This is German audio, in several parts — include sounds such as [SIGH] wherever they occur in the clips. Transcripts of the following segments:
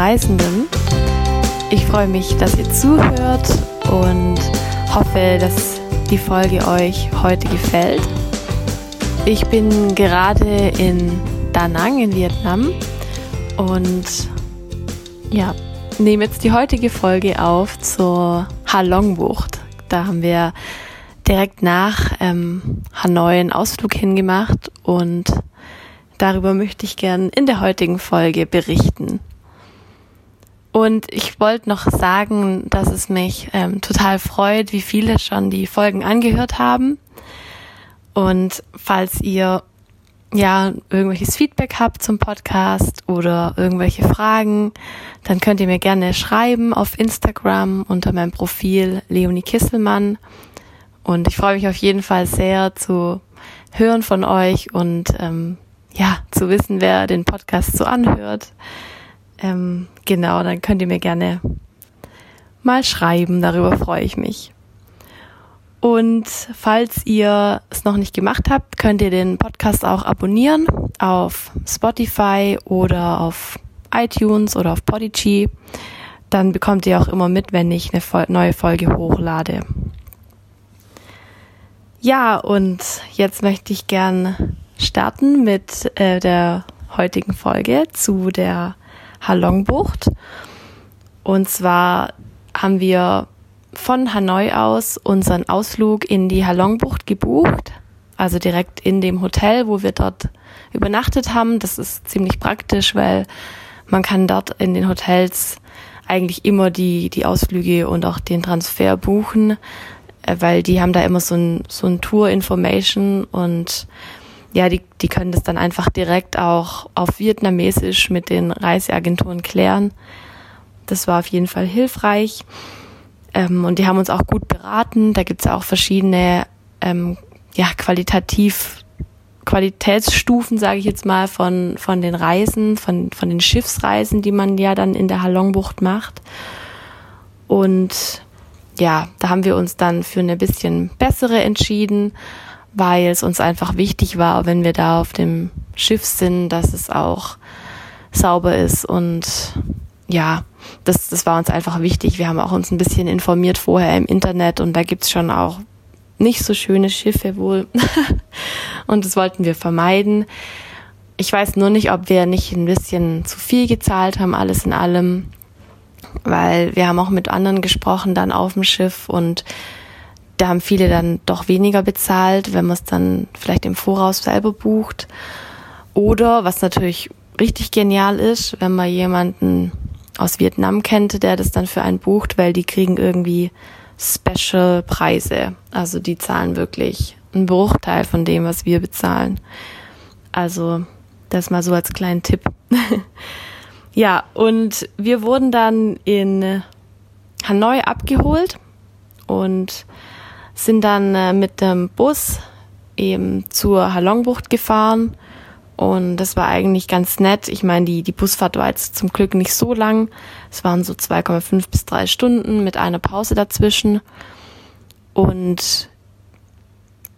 Reisenden. Ich freue mich, dass ihr zuhört und hoffe, dass die Folge euch heute gefällt. Ich bin gerade in Da Nang in Vietnam und ja, nehme jetzt die heutige Folge auf zur Halong Bucht. Da haben wir direkt nach ähm, Hanoi einen Ausflug hingemacht und darüber möchte ich gern in der heutigen Folge berichten. Und ich wollte noch sagen, dass es mich ähm, total freut, wie viele schon die Folgen angehört haben. Und falls ihr ja irgendwelches Feedback habt zum Podcast oder irgendwelche Fragen, dann könnt ihr mir gerne schreiben auf Instagram unter meinem Profil Leonie Kisselmann und ich freue mich auf jeden Fall sehr zu hören von euch und ähm, ja, zu wissen, wer den Podcast so anhört. Ähm, genau, dann könnt ihr mir gerne mal schreiben, darüber freue ich mich. Und falls ihr es noch nicht gemacht habt, könnt ihr den Podcast auch abonnieren auf Spotify oder auf iTunes oder auf Podigy. Dann bekommt ihr auch immer mit, wenn ich eine neue Folge hochlade. Ja, und jetzt möchte ich gern starten mit äh, der heutigen Folge zu der Halongbucht. Und zwar haben wir von Hanoi aus unseren Ausflug in die Halongbucht gebucht, also direkt in dem Hotel, wo wir dort übernachtet haben. Das ist ziemlich praktisch, weil man kann dort in den Hotels eigentlich immer die, die Ausflüge und auch den Transfer buchen. Äh, weil die haben da immer so ein, so ein Tour-Information und ja, die, die können das dann einfach direkt auch auf Vietnamesisch mit den Reiseagenturen klären. Das war auf jeden Fall hilfreich. Ähm, und die haben uns auch gut beraten. Da gibt's auch verschiedene ähm, ja, qualitativ Qualitätsstufen, sage ich jetzt mal, von, von den Reisen, von, von den Schiffsreisen, die man ja dann in der Halongbucht macht. Und ja, da haben wir uns dann für eine bisschen bessere entschieden, weil es uns einfach wichtig war, wenn wir da auf dem Schiff sind, dass es auch sauber ist und ja, das, das war uns einfach wichtig. Wir haben auch uns ein bisschen informiert vorher im Internet und da gibt's schon auch nicht so schöne Schiffe wohl. [LAUGHS] und das wollten wir vermeiden. Ich weiß nur nicht, ob wir nicht ein bisschen zu viel gezahlt haben, alles in allem weil wir haben auch mit anderen gesprochen dann auf dem Schiff und da haben viele dann doch weniger bezahlt, wenn man es dann vielleicht im Voraus selber bucht. Oder was natürlich richtig genial ist, wenn man jemanden aus Vietnam kennt, der das dann für einen bucht, weil die kriegen irgendwie Special Preise. Also die zahlen wirklich einen Bruchteil von dem, was wir bezahlen. Also das mal so als kleinen Tipp. [LAUGHS] Ja, und wir wurden dann in Hanoi abgeholt und sind dann äh, mit dem Bus eben zur Halongbucht gefahren. Und das war eigentlich ganz nett. Ich meine, die, die Busfahrt war jetzt zum Glück nicht so lang. Es waren so 2,5 bis 3 Stunden mit einer Pause dazwischen. Und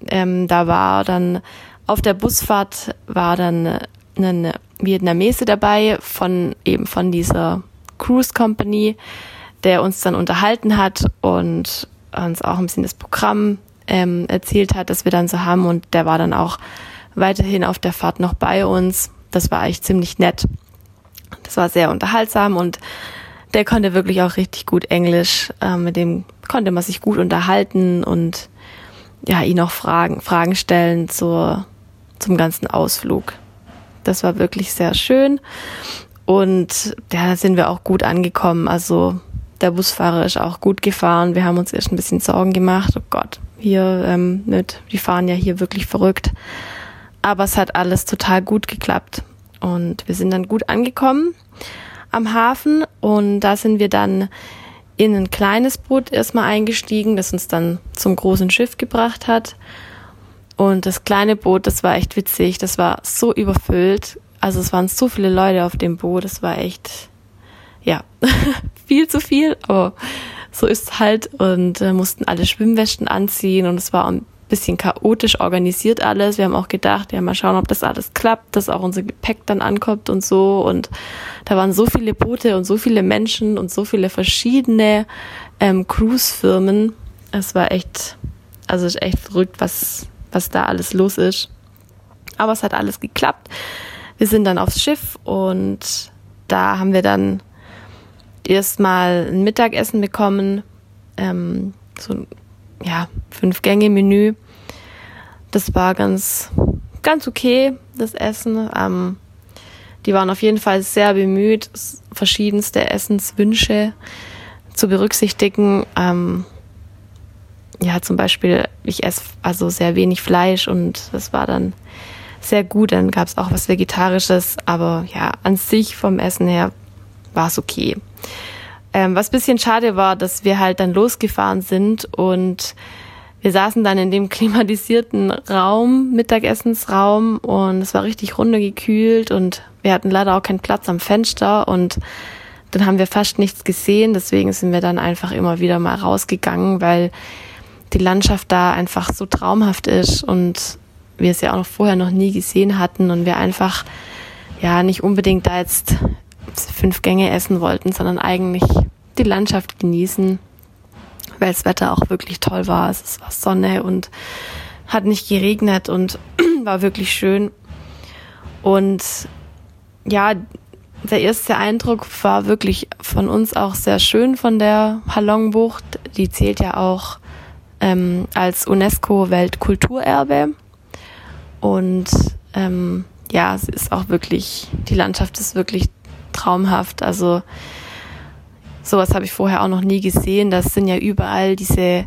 ähm, da war dann auf der Busfahrt war dann ein Vietnamese dabei von eben von dieser Cruise Company, der uns dann unterhalten hat und uns auch ein bisschen das Programm ähm, erzählt hat, das wir dann so haben und der war dann auch weiterhin auf der Fahrt noch bei uns. Das war eigentlich ziemlich nett. Das war sehr unterhaltsam und der konnte wirklich auch richtig gut Englisch. Ähm, mit dem konnte man sich gut unterhalten und ja, ihn auch Fragen, Fragen stellen zur, zum ganzen Ausflug. Das war wirklich sehr schön. Und da sind wir auch gut angekommen. Also der Busfahrer ist auch gut gefahren. Wir haben uns erst ein bisschen Sorgen gemacht. Oh Gott, hier ähm, mit, die fahren ja hier wirklich verrückt. Aber es hat alles total gut geklappt. Und wir sind dann gut angekommen am Hafen und da sind wir dann in ein kleines Boot erstmal eingestiegen, das uns dann zum großen Schiff gebracht hat. Und das kleine Boot, das war echt witzig. Das war so überfüllt. Also es waren so viele Leute auf dem Boot. Das war echt, ja, [LAUGHS] viel zu viel. Aber so ist halt. Und äh, mussten alle Schwimmwäschen anziehen. Und es war ein bisschen chaotisch organisiert alles. Wir haben auch gedacht, ja, mal schauen, ob das alles klappt, dass auch unser Gepäck dann ankommt und so. Und da waren so viele Boote und so viele Menschen und so viele verschiedene ähm, Cruise-Firmen. Es war echt, also echt verrückt, was, was da alles los ist. Aber es hat alles geklappt. Wir sind dann aufs Schiff und da haben wir dann erstmal ein Mittagessen bekommen, ähm, so ein ja, Fünf-Gänge-Menü. Das war ganz, ganz okay, das Essen. Ähm, die waren auf jeden Fall sehr bemüht, verschiedenste Essenswünsche zu berücksichtigen. Ähm, ja, zum Beispiel, ich esse also sehr wenig Fleisch und das war dann sehr gut. Dann gab es auch was Vegetarisches, aber ja, an sich vom Essen her war es okay. Ähm, was bisschen schade war, dass wir halt dann losgefahren sind und wir saßen dann in dem [LAUGHS] klimatisierten Raum, Mittagessensraum und es war richtig runtergekühlt und wir hatten leider auch keinen Platz am Fenster und dann haben wir fast nichts gesehen, deswegen sind wir dann einfach immer wieder mal rausgegangen, weil die Landschaft da einfach so traumhaft ist und wir es ja auch noch vorher noch nie gesehen hatten und wir einfach ja nicht unbedingt da jetzt fünf Gänge essen wollten, sondern eigentlich die Landschaft genießen, weil das Wetter auch wirklich toll war. Es war Sonne und hat nicht geregnet und [CLEARS THROAT] war wirklich schön. Und ja, der erste Eindruck war wirklich von uns auch sehr schön von der Halongbucht. Die zählt ja auch ähm, als UNESCO-Weltkulturerbe. Und ähm, ja, es ist auch wirklich, die Landschaft ist wirklich traumhaft. Also sowas habe ich vorher auch noch nie gesehen. Das sind ja überall diese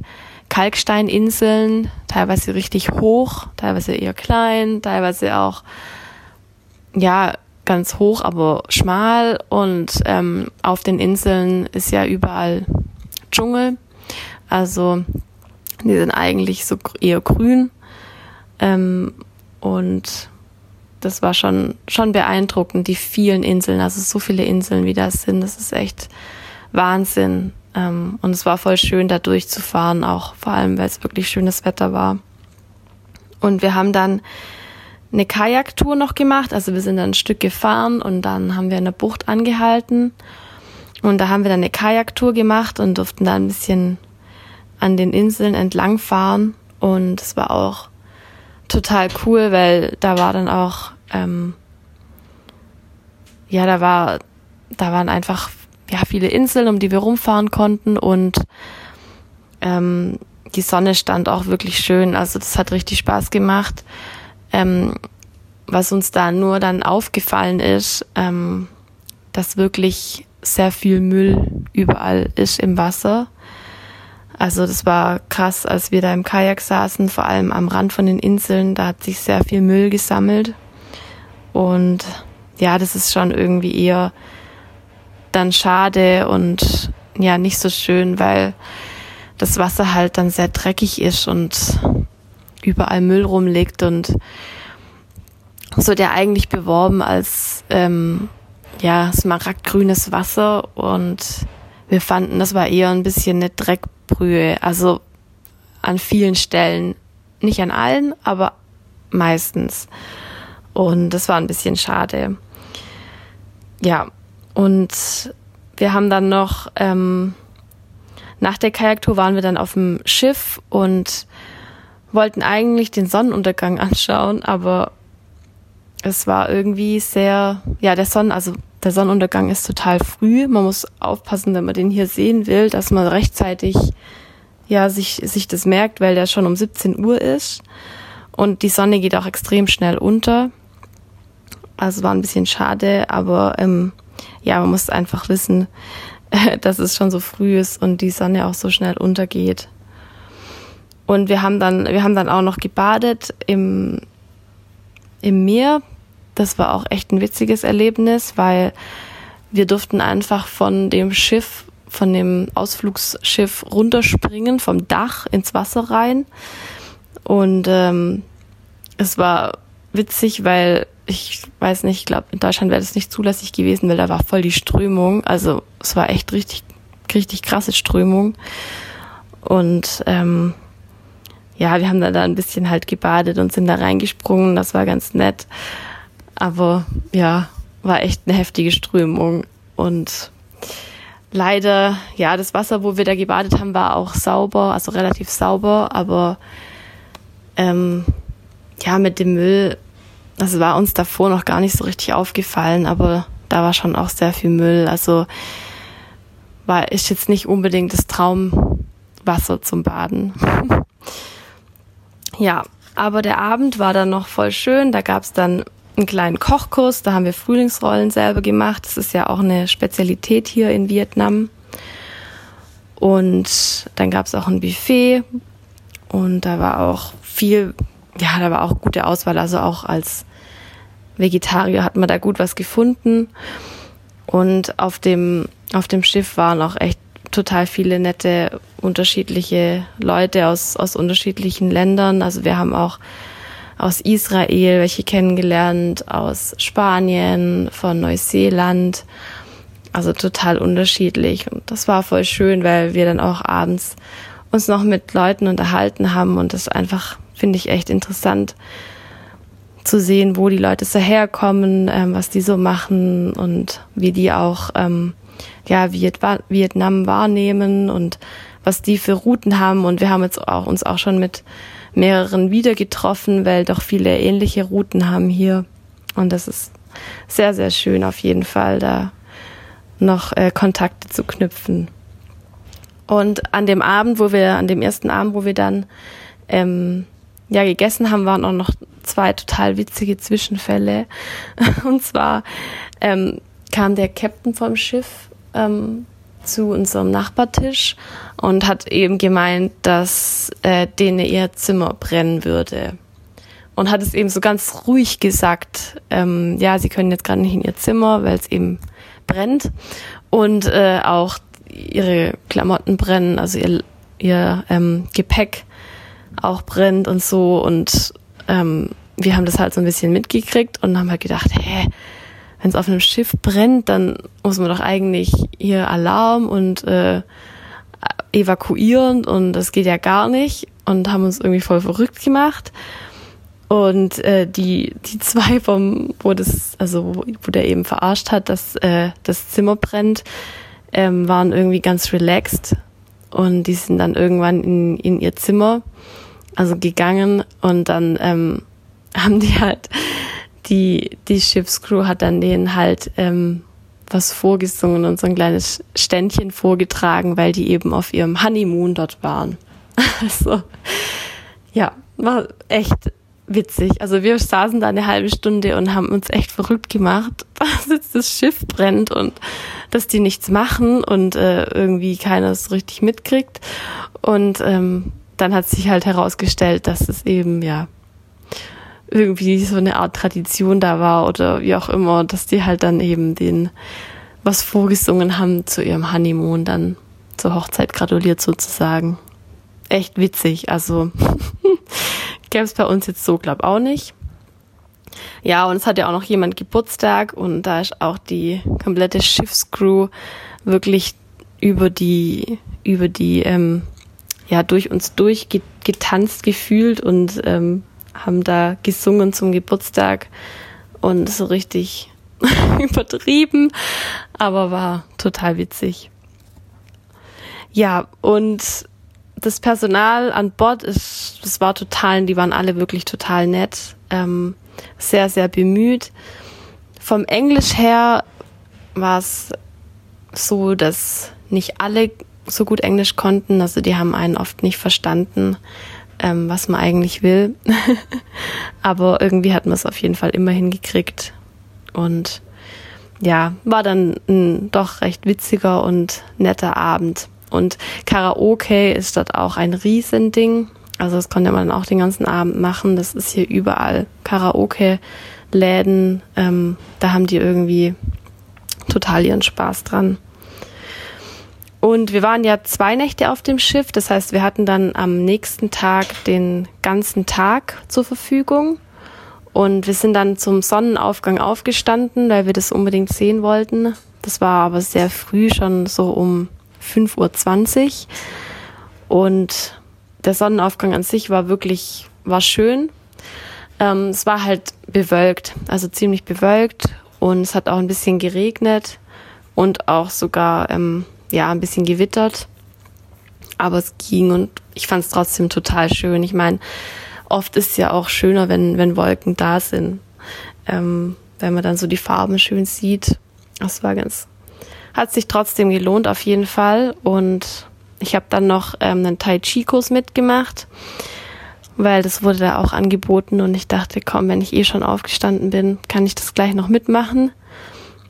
Kalksteininseln, teilweise richtig hoch, teilweise eher klein, teilweise auch ja ganz hoch, aber schmal. Und ähm, auf den Inseln ist ja überall Dschungel. Also die sind eigentlich so eher grün. Ähm, und das war schon, schon beeindruckend, die vielen Inseln, also so viele Inseln, wie das sind. Das ist echt Wahnsinn. Ähm, und es war voll schön, da durchzufahren, auch vor allem, weil es wirklich schönes Wetter war. Und wir haben dann eine Kajaktour noch gemacht. Also wir sind dann ein Stück gefahren und dann haben wir in der Bucht angehalten. Und da haben wir dann eine Kajaktour gemacht und durften da ein bisschen an den Inseln entlangfahren. Und es war auch total cool, weil da war dann auch ähm, ja, da war, da waren einfach ja viele Inseln, um die wir rumfahren konnten und ähm, die Sonne stand auch wirklich schön. Also das hat richtig Spaß gemacht. Ähm, was uns da nur dann aufgefallen ist, ähm, dass wirklich sehr viel Müll überall ist im Wasser. Also das war krass, als wir da im Kajak saßen, vor allem am Rand von den Inseln, da hat sich sehr viel Müll gesammelt. Und ja, das ist schon irgendwie eher dann schade und ja, nicht so schön, weil das Wasser halt dann sehr dreckig ist und überall Müll rumliegt und so der eigentlich beworben als ähm, ja smaragdgrünes Wasser und wir fanden, das war eher ein bisschen eine Dreckbrühe, also an vielen Stellen, nicht an allen, aber meistens. Und das war ein bisschen schade. Ja, und wir haben dann noch, ähm, nach der Kajaktour waren wir dann auf dem Schiff und wollten eigentlich den Sonnenuntergang [LAUGHS] anschauen, aber es war irgendwie sehr, ja, der Sonnen, also der Sonnenuntergang ist total früh. Man muss aufpassen, wenn man den hier sehen will, dass man rechtzeitig, ja, sich, sich das merkt, weil der schon um 17 Uhr ist. Und die Sonne geht auch extrem schnell unter. Also war ein bisschen schade, aber ähm, ja, man muss einfach wissen, [LAUGHS] dass es schon so früh ist und die Sonne auch so schnell untergeht. Und wir haben dann, wir haben dann auch noch gebadet im, im Meer. Das war auch echt ein witziges Erlebnis, weil wir durften einfach von dem Schiff, von dem Ausflugsschiff runterspringen, vom Dach ins Wasser rein. Und ähm, es war witzig, weil ich weiß nicht, ich glaube, in Deutschland wäre das nicht zulässig gewesen, weil da war voll die Strömung. Also es war echt richtig, richtig krasse Strömung. Und ähm, ja, wir haben da, da ein bisschen halt gebadet und sind da reingesprungen. Das war ganz nett. Aber ja, war echt eine heftige Strömung. Und leider, ja, das Wasser, wo wir da gebadet haben, war auch sauber, also relativ sauber, aber ähm, ja, mit dem Müll, das war uns davor noch gar nicht so richtig aufgefallen, aber da war schon auch sehr viel Müll. Also war ist jetzt nicht unbedingt das Traumwasser zum Baden. [LAUGHS] ja, aber der Abend war dann noch voll schön. Da gab's dann einen kleinen Kochkurs, da haben wir Frühlingsrollen selber gemacht. Das ist ja auch eine Spezialität hier in Vietnam. Und dann gab's auch ein Buffet und da war auch viel, ja, da war auch gute Auswahl. Also auch als Vegetarier hat man da gut was gefunden. Und auf dem, auf dem Schiff waren auch echt total viele nette, unterschiedliche Leute aus, aus unterschiedlichen Ländern. Also wir haben auch aus Israel welche kennengelernt, aus Spanien, von Neuseeland. Also total unterschiedlich. Und das war voll schön, weil wir dann auch abends uns noch mit Leuten unterhalten haben und das einfach, finde ich, echt interessant zu sehen, wo die Leute so herkommen, ähm, was die so machen und wie die auch ähm, ja, Vietnam wahrnehmen und was die für Routen haben. Und wir haben jetzt auch uns auch schon mit mehreren wieder getroffen, weil doch viele ähnliche Routen haben hier. Und das ist sehr, sehr schön auf jeden Fall, da noch äh, Kontakte zu knüpfen. Und an dem Abend, wo wir, an dem ersten Abend, wo wir dann ähm, ja gegessen haben, waren auch noch zwei total witzige Zwischenfälle. [LAUGHS] Und zwar ähm, kam der Captain vom Schiff ähm, zu unserem Nachbartisch und hat eben gemeint, dass äh, denen ihr Zimmer brennen würde. Und hat es eben so ganz ruhig gesagt, ähm, ja, sie können jetzt gerade nicht in ihr Zimmer, weil es eben brennt. Und äh, auch ihre Klamotten brennen, also ihr, ihr ähm, Gepäck auch brennt und so. Und ähm, wir haben das halt so ein bisschen mitgekriegt und haben halt gedacht, hä, wenn es auf einem Schiff brennt, dann muss man doch eigentlich hier Alarm und äh, evakuieren und das geht ja gar nicht und haben uns irgendwie voll verrückt gemacht. Und äh, die, die zwei vom, wo das, also wo der eben verarscht hat, dass äh, das Zimmer brennt, ähm, waren irgendwie ganz relaxed und die sind dann irgendwann in, in ihr Zimmer, also gegangen und dann ähm, haben die halt die, die Schiffscrew hat dann denen halt ähm, was vorgesungen und so ein kleines Ständchen vorgetragen, weil die eben auf ihrem Honeymoon dort waren. [LAUGHS] Also, ja, war echt witzig. Also wir saßen da eine halbe Stunde und haben uns echt verrückt gemacht, [LAUGHS] dass jetzt das Schiff brennt und dass die nichts machen und äh, irgendwie keiner es richtig mitkriegt. Und ähm, dann hat sich halt herausgestellt, dass es eben ja irgendwie so eine Art Tradition da war oder wie auch immer, dass die halt dann eben den was vorgesungen haben zu ihrem Honeymoon, dann zur Hochzeit gratuliert sozusagen. Echt witzig, also [LAUGHS] gäbe es bei uns jetzt so, glaub auch nicht. Ja, und es hat ja auch noch jemand Geburtstag und da ist auch die komplette Schiffscrew wirklich über die, über die, ähm, ja, durch uns durchgetanzt gefühlt und ähm, haben da gesungen zum Geburtstag und so richtig [LAUGHS] übertrieben, aber war total witzig. Ja, und das Personal an Bord ist, das war total, die waren alle wirklich total nett, ähm, sehr, sehr bemüht. Vom Englisch her war es so, dass nicht alle so gut Englisch konnten, also die haben einen oft nicht verstanden ähm, was man eigentlich will. [LAUGHS] Aber irgendwie hat man es auf jeden Fall immer hingekriegt. Und ja, war dann ein doch recht witziger und netter Abend. Und Karaoke ist dort auch ein Riesending. Also das konnte man auch den ganzen Abend machen. Das ist hier überall Karaoke-Läden. Ähm, da haben die irgendwie total ihren Spaß dran. Und wir waren ja zwei Nächte auf dem Schiff, das heißt, wir hatten dann am nächsten Tag den ganzen Tag zur Verfügung. Und wir sind dann zum Sonnenaufgang aufgestanden, weil wir das unbedingt sehen wollten. Das war aber sehr früh, schon so um 5.20 Uhr. Und der Sonnenaufgang an sich war wirklich, war schön. Ähm, es war halt bewölkt, also ziemlich bewölkt und es hat auch ein bisschen geregnet und auch sogar ähm, ja ein bisschen gewittert. Aber es ging und ich fand es trotzdem total schön. Ich meine, oft ist es ja auch schöner, wenn, wenn Wolken da sind. Ähm, wenn man dann so die Farben schön sieht. Das war ganz, hat sich trotzdem gelohnt auf jeden Fall. Und ich habe dann noch ähm, einen Tai Chi-Kurs mitgemacht, weil das wurde da auch angeboten und ich dachte, komm, wenn ich eh schon aufgestanden bin, kann ich das gleich noch mitmachen.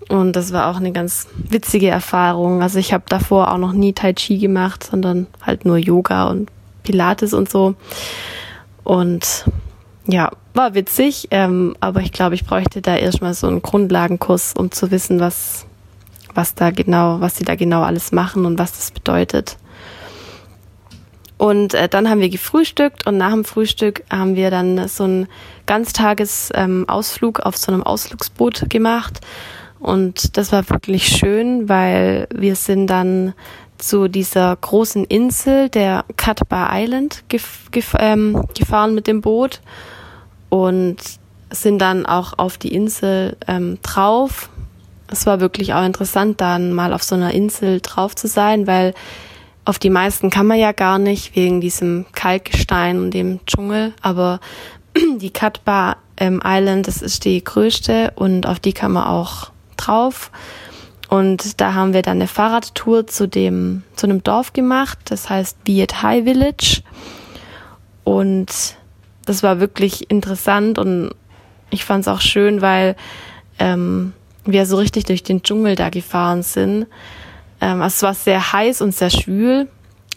Und das war auch eine ganz witzige Erfahrung. Also ich habe davor auch noch nie Tai Chi gemacht, sondern halt nur Yoga und Pilates und so. Und ja, war witzig, ähm, aber ich glaube, ich bräuchte da erstmal so einen Grundlagenkurs, um zu wissen, was, was da genau, was sie da genau alles machen und was das bedeutet. Und äh, dann haben wir gefrühstückt und nach dem Frühstück haben wir dann so einen Ganztagesausflug ähm, auf so einem Ausflugsboot gemacht. Und das war wirklich schön, weil wir sind dann zu dieser großen Insel, der Katba Island, gef gef ähm, gefahren mit dem Boot und sind dann auch auf die Insel ähm, drauf. Es war wirklich auch interessant, dann mal auf so einer Insel drauf zu sein, weil auf die meisten kann man ja gar nicht wegen diesem Kalkgestein und dem Dschungel, aber [CLEARS THROAT] die Katba ähm, Island, das ist die größte und auf die kann man auch drauf. Und da haben wir dann eine Fahrradtour zu dem, zu einem Dorf gemacht, das heißt Viet High Village. Und das war wirklich interessant und ich fand es auch schön, weil ähm, wir so richtig durch den Dschungel da gefahren sind. Ähm, es war sehr heiß und sehr schwül,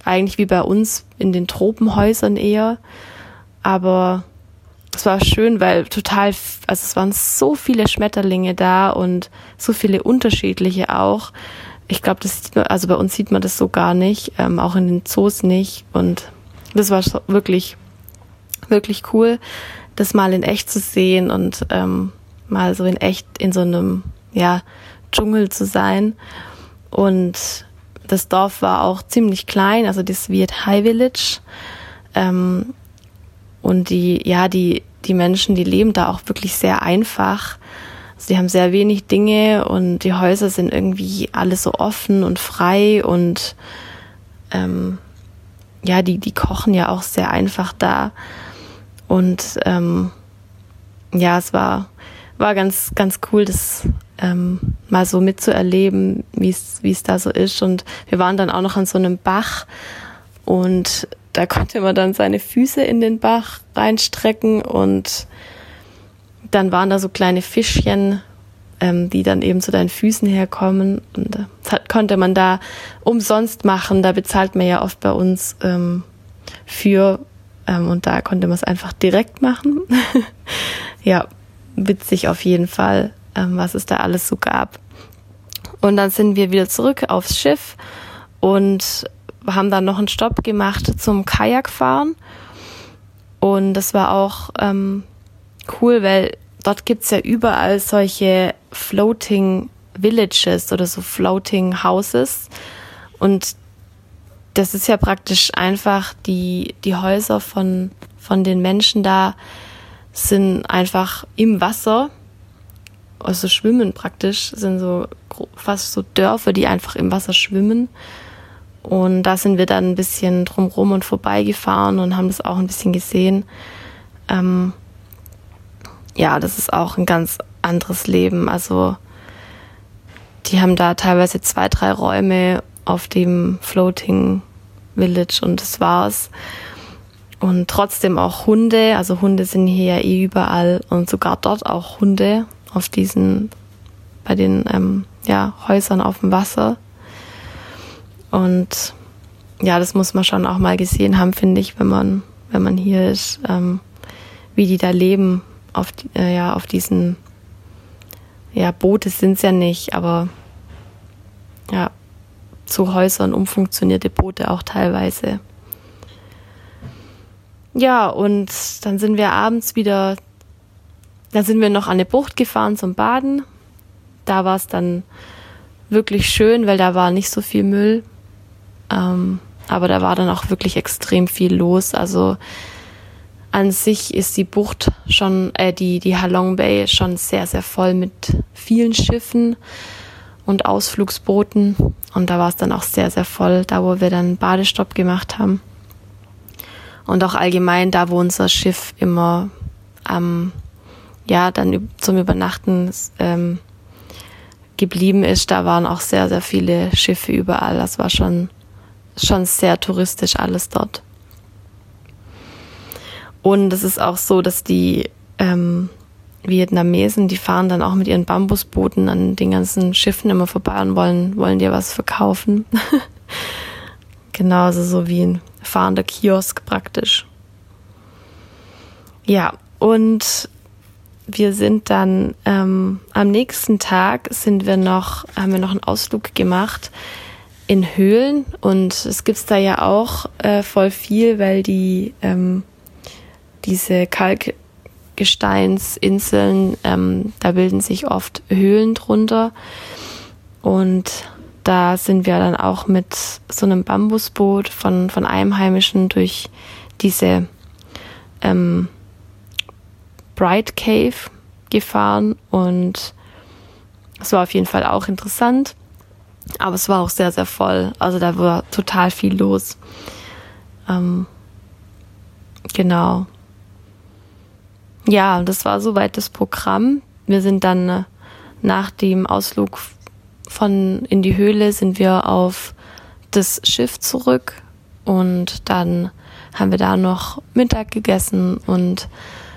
eigentlich wie bei uns in den Tropenhäusern eher. Aber es war schön, weil total, also es waren so viele Schmetterlinge da und so viele unterschiedliche auch. Ich glaube, das sieht man, also bei uns sieht man das so gar nicht, ähm, auch in den Zoos nicht. Und das war wirklich, wirklich cool, das mal in echt zu sehen und ähm, mal so in echt in so einem, ja, Dschungel zu sein. Und das Dorf war auch ziemlich klein, also das Viet High Village. Ähm, und die, ja, die, die Menschen, die leben da auch wirklich sehr einfach. Sie haben sehr wenig Dinge und die Häuser sind irgendwie alle so offen und frei und ähm, ja, die, die kochen ja auch sehr einfach da. Und ähm, ja, es war, war ganz, ganz cool, das ähm, mal so mitzuerleben, wie es wie es da so ist. Und wir waren dann auch noch an so einem Bach und da konnte man dann seine Füße in den Bach reinstrecken und dann waren da so kleine Fischchen, ähm, die dann eben zu deinen Füßen herkommen. Und äh, das hat, konnte man da umsonst machen. Da bezahlt man ja oft bei uns ähm, für. Ähm, und da konnte man es einfach direkt machen. [LAUGHS] ja, witzig auf jeden Fall, ähm, was es da alles so gab. Und dann sind wir wieder zurück aufs Schiff und haben dann noch einen Stopp gemacht zum Kajakfahren. Und das war auch ähm, cool, weil dort gibt's ja überall solche Floating Villages oder so Floating Houses. Und das ist ja praktisch einfach die, die Häuser von, von den Menschen da sind einfach im Wasser, also schwimmen praktisch, sind so fast so Dörfer, die einfach im Wasser schwimmen. Und da sind wir dann ein bisschen drumrum und vorbeigefahren und haben das auch ein bisschen gesehen. Ähm, ja, das ist auch ein ganz anderes Leben. Also die haben da teilweise zwei, drei Räume auf dem Floating Village und das war's. Und trotzdem auch Hunde. Also Hunde sind hier ja eh überall und sogar dort auch Hunde auf diesen, bei den ähm, ja, Häusern auf dem Wasser. Und ja, das muss man schon auch mal gesehen haben, finde ich, wenn man, wenn man hier ist, ähm, wie die da leben auf, äh, ja, auf diesen, ja, Boote sind es ja nicht, aber ja, zu Häusern umfunktionierte Boote auch teilweise. Ja, und dann sind wir abends wieder, dann sind wir noch an eine Bucht gefahren zum Baden. Da war es dann wirklich schön, weil da war nicht so viel Müll. Ähm, aber da war dann auch wirklich extrem viel los. Also an sich ist die Bucht schon, äh, die, die Halong Bay schon sehr, sehr voll mit vielen Schiffen und Ausflugsbooten. Und da war es dann auch sehr, sehr voll, da wo wir dann Badestopp gemacht haben. Und auch allgemein da, wo unser Schiff immer am, ja, dann zum Übernachten ähm, geblieben ist, da waren auch sehr, sehr viele Schiffe überall. Das war schon, schon sehr touristisch alles dort. Und es ist auch so, dass die ähm, Vietnamesen, die fahren dann auch mit ihren Bambusbooten an den ganzen Schiffen immer vorbei und wollen, wollen dir was verkaufen. [LAUGHS] Genauso so wie ein fahrender Kiosk praktisch. Ja, und wir sind dann ähm, am nächsten Tag sind wir noch, haben wir noch einen Ausflug gemacht in Höhlen und es gibt's da ja auch äh, voll viel, weil die ähm, diese Kalkgesteinsinseln, ähm, da bilden sich oft Höhlen drunter und da sind wir dann auch mit so einem Bambusboot von, von Einheimischen durch diese ähm, Bright Cave gefahren und es war auf jeden Fall auch interessant, aber es war auch sehr, sehr voll. Also da war total viel los. Ähm, genau. Ja, das war soweit das Programm. Wir sind dann äh, nach dem Ausflug von in die Höhle sind wir auf das Schiff zurück und dann haben wir da noch Mittag gegessen und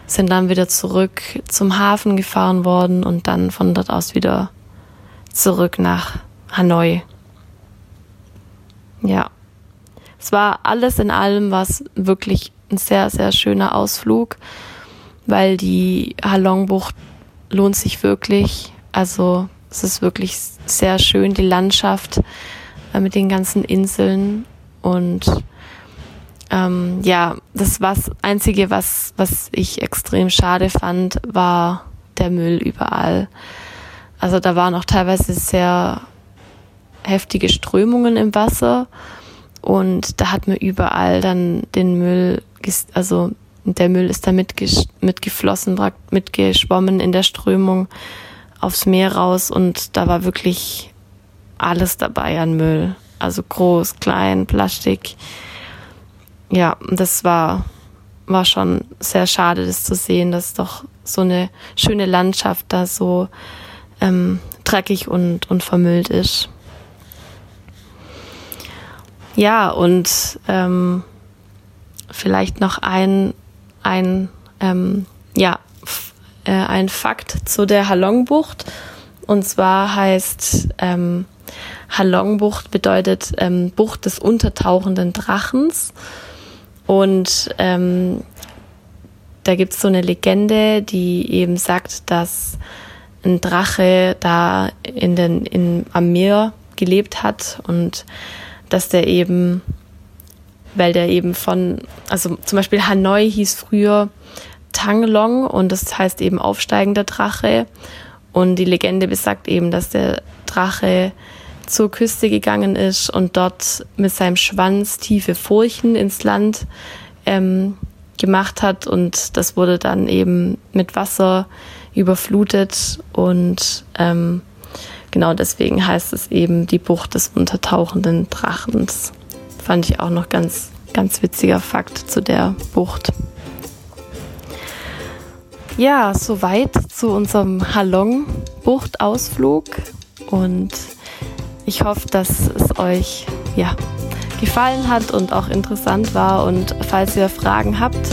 sind dann wieder zurück zum Hafen gefahren worden und dann von dort aus wieder zurück nach Hanoi. Ja. Es war alles in allem was wirklich ein sehr, sehr schöner Ausflug, weil die Halongbucht lohnt sich wirklich. Also es ist wirklich sehr schön, die Landschaft äh, mit den ganzen Inseln. Und ähm, ja, das was Einzige, was, was ich extrem schade fand, war der Müll überall. Also da waren auch teilweise sehr heftige Strömungen im Wasser und da hat man überall dann den Müll, also der Müll ist da mitgeflossen, mitgeschwommen in der Strömung aufs Meer raus und da war wirklich alles dabei an Müll. Also groß, klein, Plastik. Ja, das war, war schon sehr schade, das zu sehen, dass doch so eine schöne Landschaft da so ähm, dreckig und, und vermüllt ist. Ja, und ähm, vielleicht noch ein, ein ähm, ja, äh, ein Fakt zu der Halongbucht. Und zwar heißt ähm, Halongbucht bedeutet ähm, Bucht des untertauchenden Drachens. Und ähm, da gibt es so eine Legende, die eben sagt, dass ein Drache da in den, in, am Meer gelebt hat und dass der eben, weil der eben von, also zum Beispiel Hanoi hieß früher Tanglong und das heißt eben aufsteigender Drache. Und die Legende besagt eben, dass der Drache zur Küste gegangen ist und dort mit seinem Schwanz tiefe Furchen ins Land ähm, gemacht hat und das wurde dann eben mit Wasser überflutet und ähm, genau deswegen heißt es eben die Bucht des untertauchenden Drachens. Fand ich auch noch ganz, ganz witziger Fakt zu der Bucht. Ja, soweit zu unserem Halong-Buchtausflug und ich hoffe, dass es euch ja, gefallen hat und auch interessant war. Und falls ihr Fragen habt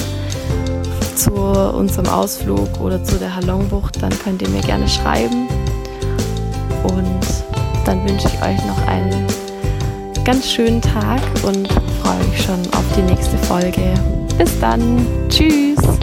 zu unserem Ausflug oder zu der Halong-Bucht, dann könnt ihr mir gerne schreiben. Und dann wünsche ich euch noch einen ganz schönen Tag und freue mich schon auf die nächste Folge. Bis dann. Tschüss.